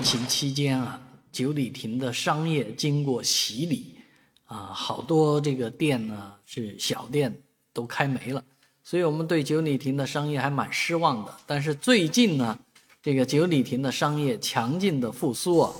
疫情期间啊，九里亭的商业经过洗礼，啊，好多这个店呢是小店都开没了，所以我们对九里亭的商业还蛮失望的。但是最近呢，这个九里亭的商业强劲的复苏啊，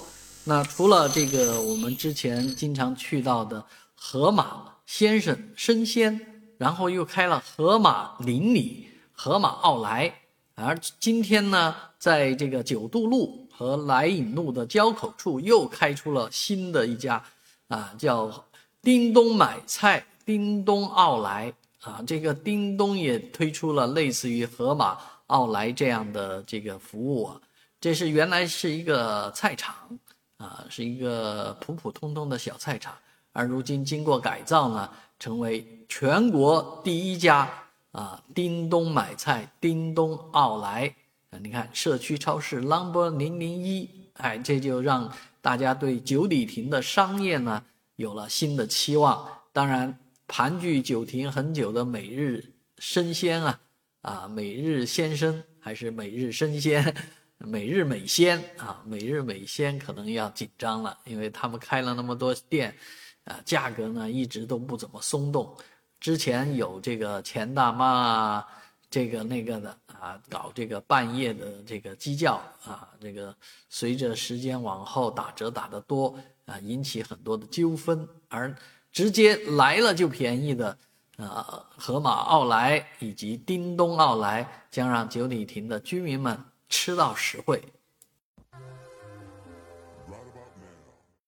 那除了这个我们之前经常去到的河马先生生鲜，然后又开了河马邻里、河马奥莱。而今天呢，在这个九渡路和来引路的交口处，又开出了新的一家，啊，叫叮咚买菜、叮咚奥莱啊。这个叮咚也推出了类似于盒马奥莱这样的这个服务啊。这是原来是一个菜场啊，是一个普普通通的小菜场，而如今经过改造呢，成为全国第一家。啊，叮咚买菜，叮咚奥莱啊！你看社区超市 Number 零零一，哎，这就让大家对九里亭的商业呢有了新的期望。当然，盘踞九亭很久的每日生鲜啊，啊，每日鲜生还是每日生鲜，每日美鲜啊，每日美鲜可能要紧张了，因为他们开了那么多店，啊，价格呢一直都不怎么松动。之前有这个钱大妈，这个那个的啊，搞这个半夜的这个鸡叫啊，这个随着时间往后打折打得多啊，引起很多的纠纷。而直接来了就便宜的，啊，河马奥莱以及叮咚奥莱，将让九里亭的居民们吃到实惠。